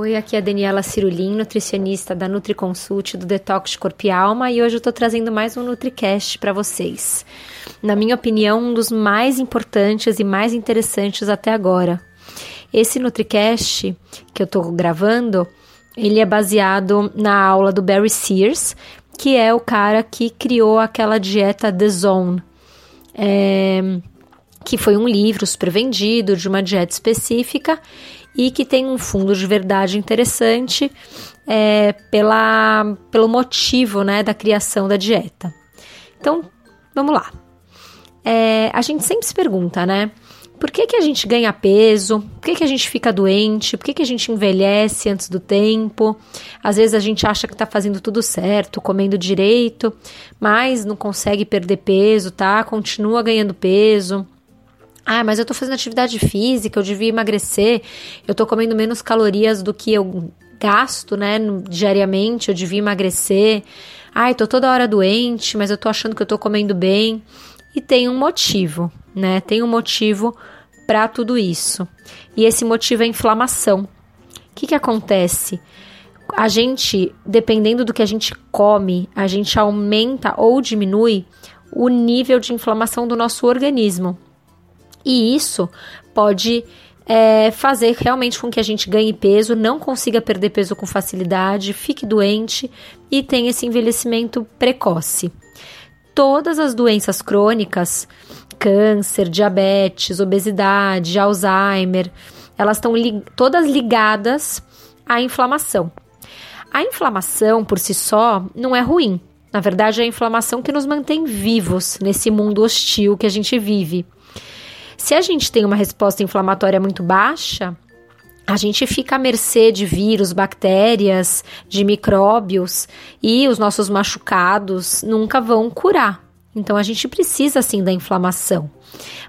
Oi, aqui é a Daniela Cirulim, nutricionista da NutriConsult do Detox de Corpo e Alma, e hoje eu estou trazendo mais um NutriCast para vocês. Na minha opinião, um dos mais importantes e mais interessantes até agora. Esse NutriCast que eu estou gravando, ele é baseado na aula do Barry Sears, que é o cara que criou aquela dieta The Zone. É, que foi um livro super vendido de uma dieta específica e que tem um fundo de verdade interessante é, pela, pelo motivo né, da criação da dieta. Então, vamos lá. É, a gente sempre se pergunta, né? Por que, que a gente ganha peso? Por que, que a gente fica doente? Por que, que a gente envelhece antes do tempo? Às vezes a gente acha que está fazendo tudo certo, comendo direito, mas não consegue perder peso, tá? Continua ganhando peso. Ah, mas eu tô fazendo atividade física, eu devia emagrecer, eu tô comendo menos calorias do que eu gasto, né, diariamente, eu devia emagrecer. Ai, tô toda hora doente, mas eu tô achando que eu tô comendo bem. E tem um motivo, né? Tem um motivo para tudo isso. E esse motivo é inflamação. O que que acontece? A gente, dependendo do que a gente come, a gente aumenta ou diminui o nível de inflamação do nosso organismo. E isso pode é, fazer realmente com que a gente ganhe peso, não consiga perder peso com facilidade, fique doente e tenha esse envelhecimento precoce. Todas as doenças crônicas, câncer, diabetes, obesidade, Alzheimer, elas estão li todas ligadas à inflamação. A inflamação por si só não é ruim. Na verdade, é a inflamação que nos mantém vivos nesse mundo hostil que a gente vive. Se a gente tem uma resposta inflamatória muito baixa, a gente fica à mercê de vírus, bactérias, de micróbios e os nossos machucados nunca vão curar. Então a gente precisa sim da inflamação.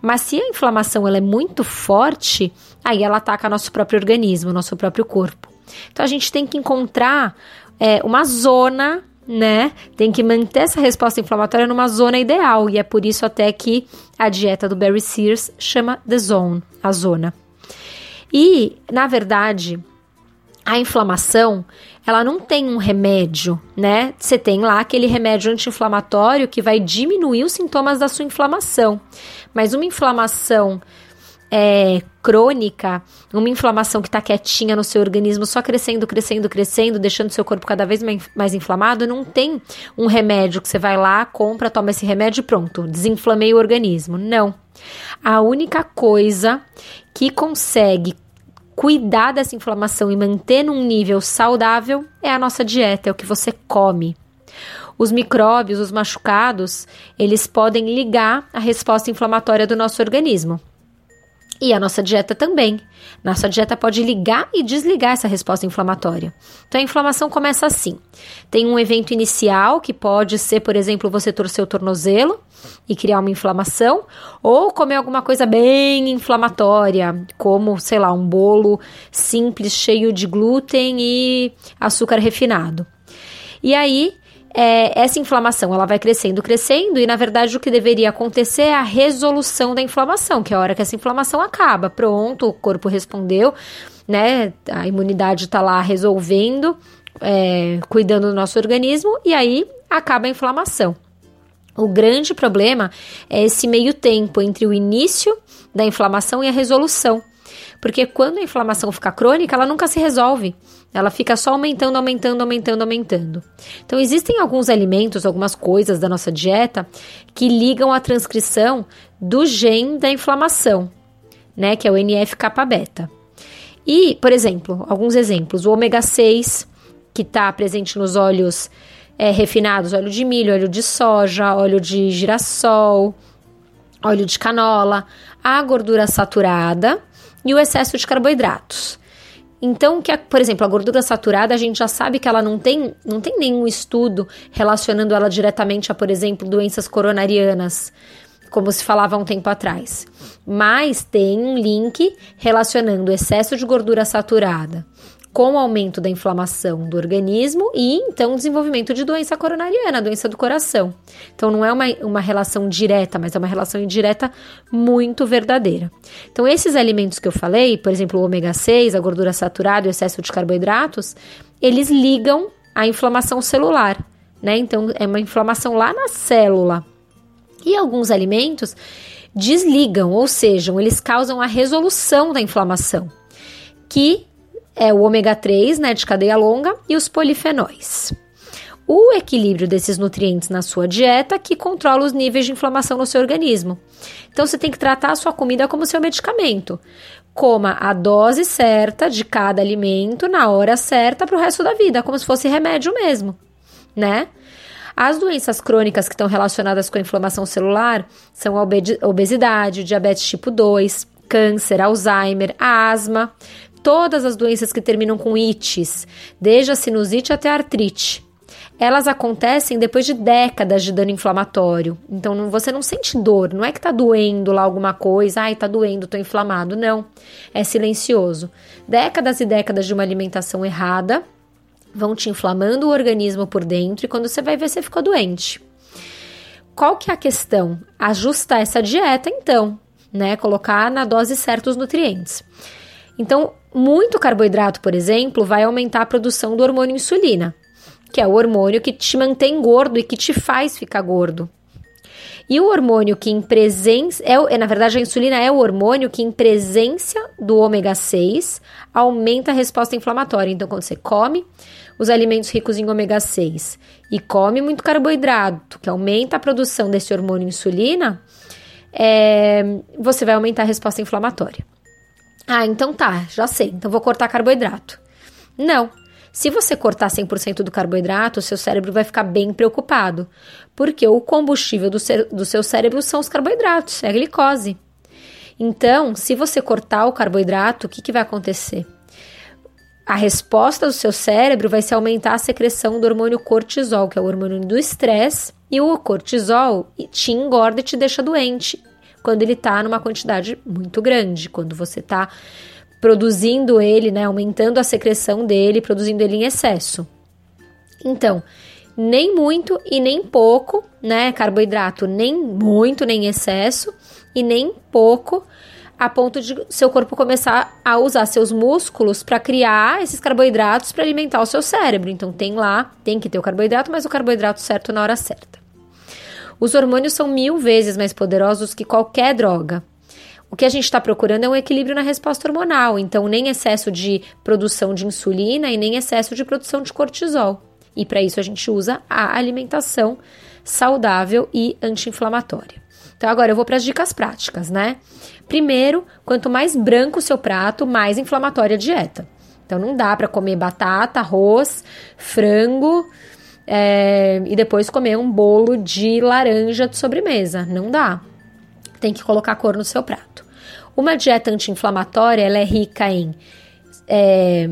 Mas se a inflamação ela é muito forte, aí ela ataca nosso próprio organismo, nosso próprio corpo. Então a gente tem que encontrar é, uma zona né? Tem que manter essa resposta inflamatória numa zona ideal, e é por isso até que a dieta do Barry Sears chama The Zone, a zona. E, na verdade, a inflamação, ela não tem um remédio, né? Você tem lá aquele remédio anti-inflamatório que vai diminuir os sintomas da sua inflamação. Mas uma inflamação é, crônica, uma inflamação que está quietinha no seu organismo, só crescendo, crescendo, crescendo, deixando seu corpo cada vez mais, inflamado, não tem um remédio que você vai lá, compra, toma esse remédio e pronto, desinflamei o organismo. Não. A única coisa que consegue cuidar dessa inflamação e manter num nível saudável é a nossa dieta, é o que você come. Os micróbios, os machucados, eles podem ligar a resposta inflamatória do nosso organismo. E a nossa dieta também. Nossa dieta pode ligar e desligar essa resposta inflamatória. Então a inflamação começa assim: tem um evento inicial que pode ser, por exemplo, você torcer o tornozelo e criar uma inflamação, ou comer alguma coisa bem inflamatória, como, sei lá, um bolo simples cheio de glúten e açúcar refinado. E aí é, essa inflamação ela vai crescendo, crescendo, e na verdade o que deveria acontecer é a resolução da inflamação, que é a hora que essa inflamação acaba. Pronto, o corpo respondeu, né? A imunidade está lá resolvendo, é, cuidando do nosso organismo, e aí acaba a inflamação. O grande problema é esse meio tempo entre o início da inflamação e a resolução. Porque quando a inflamação fica crônica, ela nunca se resolve. Ela fica só aumentando, aumentando, aumentando, aumentando. Então, existem alguns alimentos, algumas coisas da nossa dieta que ligam a transcrição do gene da inflamação, né? Que é o NF-kappa beta. E, por exemplo, alguns exemplos: o ômega 6, que está presente nos óleos é, refinados, óleo de milho, óleo de soja, óleo de girassol, óleo de canola, a gordura saturada e o excesso de carboidratos. Então, que, por exemplo, a gordura saturada, a gente já sabe que ela não tem, não tem nenhum estudo relacionando ela diretamente a, por exemplo, doenças coronarianas, como se falava há um tempo atrás. Mas tem um link relacionando excesso de gordura saturada com o aumento da inflamação do organismo e então o desenvolvimento de doença coronariana, doença do coração. Então não é uma, uma relação direta, mas é uma relação indireta muito verdadeira. Então esses alimentos que eu falei, por exemplo, o ômega 6, a gordura saturada e o excesso de carboidratos, eles ligam a inflamação celular, né? Então é uma inflamação lá na célula. E alguns alimentos desligam, ou seja, eles causam a resolução da inflamação, que é o ômega 3, né, de cadeia longa, e os polifenóis. O equilíbrio desses nutrientes na sua dieta que controla os níveis de inflamação no seu organismo. Então você tem que tratar a sua comida como seu medicamento. Coma a dose certa de cada alimento na hora certa para o resto da vida, como se fosse remédio mesmo, né? As doenças crônicas que estão relacionadas com a inflamação celular são a obesidade, diabetes tipo 2, câncer, Alzheimer, asma, todas as doenças que terminam com ites, desde a sinusite até a artrite. Elas acontecem depois de décadas de dano inflamatório. Então não, você não sente dor, não é que tá doendo lá alguma coisa, ai, tá doendo, tô inflamado. Não. É silencioso. Décadas e décadas de uma alimentação errada vão te inflamando o organismo por dentro e quando você vai ver, você ficou doente. Qual que é a questão? Ajustar essa dieta, então, né? Colocar na dose certa os nutrientes. Então, muito carboidrato, por exemplo, vai aumentar a produção do hormônio insulina, que é o hormônio que te mantém gordo e que te faz ficar gordo. E o hormônio que em presença. É, na verdade, a insulina é o hormônio que, em presença do ômega 6, aumenta a resposta inflamatória. Então, quando você come os alimentos ricos em ômega 6 e come muito carboidrato, que aumenta a produção desse hormônio insulina, é, você vai aumentar a resposta inflamatória. Ah, então tá, já sei, então vou cortar carboidrato. Não. Se você cortar 100% do carboidrato, seu cérebro vai ficar bem preocupado, porque o combustível do, do seu cérebro são os carboidratos, é a glicose. Então, se você cortar o carboidrato, o que, que vai acontecer? A resposta do seu cérebro vai ser aumentar a secreção do hormônio cortisol, que é o hormônio do estresse, e o cortisol te engorda e te deixa doente quando ele está numa quantidade muito grande, quando você está produzindo ele, né, aumentando a secreção dele, produzindo ele em excesso. Então, nem muito e nem pouco, né, carboidrato, nem muito nem excesso e nem pouco a ponto de seu corpo começar a usar seus músculos para criar esses carboidratos para alimentar o seu cérebro. Então tem lá, tem que ter o carboidrato, mas o carboidrato certo na hora certa. Os hormônios são mil vezes mais poderosos que qualquer droga. O que a gente está procurando é um equilíbrio na resposta hormonal, então nem excesso de produção de insulina e nem excesso de produção de cortisol. E para isso a gente usa a alimentação saudável e anti-inflamatória. Então agora eu vou para as dicas práticas, né? Primeiro, quanto mais branco o seu prato, mais inflamatória a dieta. Então não dá para comer batata, arroz, frango, é, e depois comer um bolo de laranja de sobremesa. Não dá. Tem que colocar cor no seu prato. Uma dieta anti-inflamatória ela é rica em é,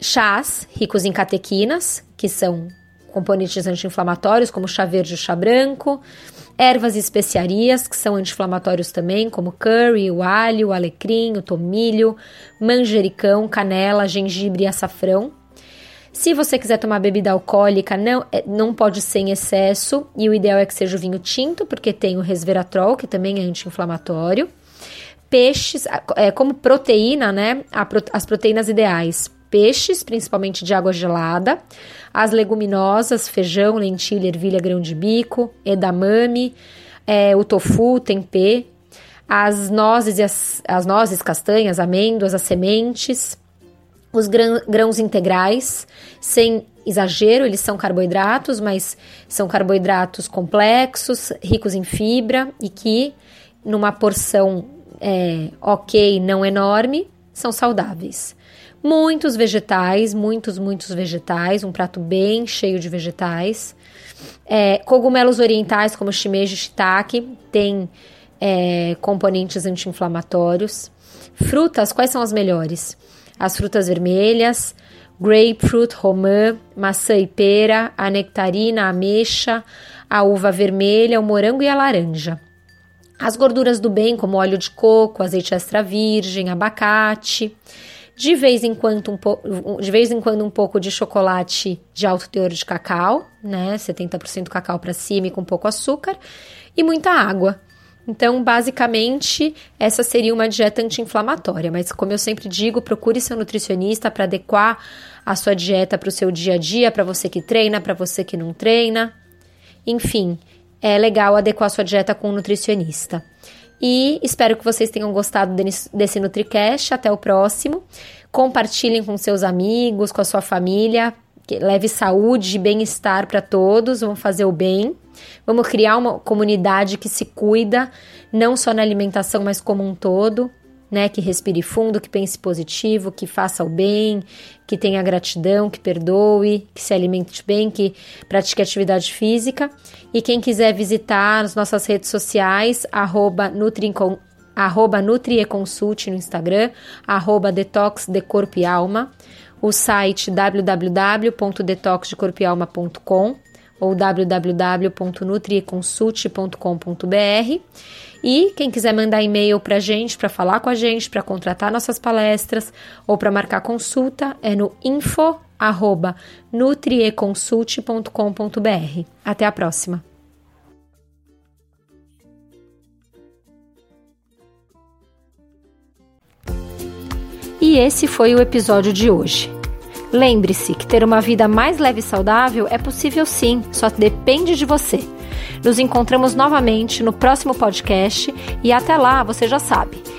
chás ricos em catequinas, que são componentes anti-inflamatórios, como chá verde e chá branco, ervas e especiarias, que são anti-inflamatórios também, como curry, o alho, o alecrim, o tomilho, manjericão, canela, gengibre e açafrão. Se você quiser tomar bebida alcoólica, não, é, não pode ser em excesso, e o ideal é que seja o vinho tinto, porque tem o resveratrol, que também é anti-inflamatório. Peixes, é, como proteína, né? As proteínas ideais. Peixes, principalmente de água gelada. As leguminosas, feijão, lentilha, ervilha, grão de bico, edamame, é, o tofu, tempê. As nozes, e as, as nozes, castanhas, amêndoas, as sementes os grãos integrais, sem exagero, eles são carboidratos, mas são carboidratos complexos, ricos em fibra e que, numa porção é, ok, não enorme, são saudáveis. Muitos vegetais, muitos, muitos vegetais, um prato bem cheio de vegetais. É, cogumelos orientais, como shimeji shiitake, tem é, componentes anti-inflamatórios. Frutas, quais são as melhores? As frutas vermelhas, grapefruit, romã, maçã e pera, a nectarina, a ameixa, a uva vermelha, o morango e a laranja. As gorduras do bem, como óleo de coco, azeite extra virgem, abacate. De vez em quando um, de vez em quando um pouco de chocolate de alto teor de cacau, né? 70% cacau para cima e com pouco açúcar e muita água. Então, basicamente, essa seria uma dieta anti-inflamatória, mas como eu sempre digo, procure seu nutricionista para adequar a sua dieta para o seu dia a dia, para você que treina, para você que não treina. Enfim, é legal adequar a sua dieta com um nutricionista. E espero que vocês tenham gostado desse NutriCast. Até o próximo. Compartilhem com seus amigos, com a sua família. Leve saúde e bem-estar para todos. Vamos fazer o bem. Vamos criar uma comunidade que se cuida, não só na alimentação, mas como um todo, né? Que respire fundo, que pense positivo, que faça o bem, que tenha gratidão, que perdoe, que se alimente bem, que pratique atividade física. E quem quiser visitar as nossas redes sociais, arroba Nutrincon, arroba Nutrieconsult no Instagram, arroba Detox de Corpo e Alma, o site www.detoxdecorpoealma.com ou www.nutrieconsult.com.br. E quem quiser mandar e-mail para gente, para falar com a gente, para contratar nossas palestras ou para marcar consulta, é no info arroba nutrieconsult.com.br. Até a próxima! E esse foi o episódio de hoje. Lembre-se que ter uma vida mais leve e saudável é possível sim, só depende de você. Nos encontramos novamente no próximo podcast e até lá, você já sabe.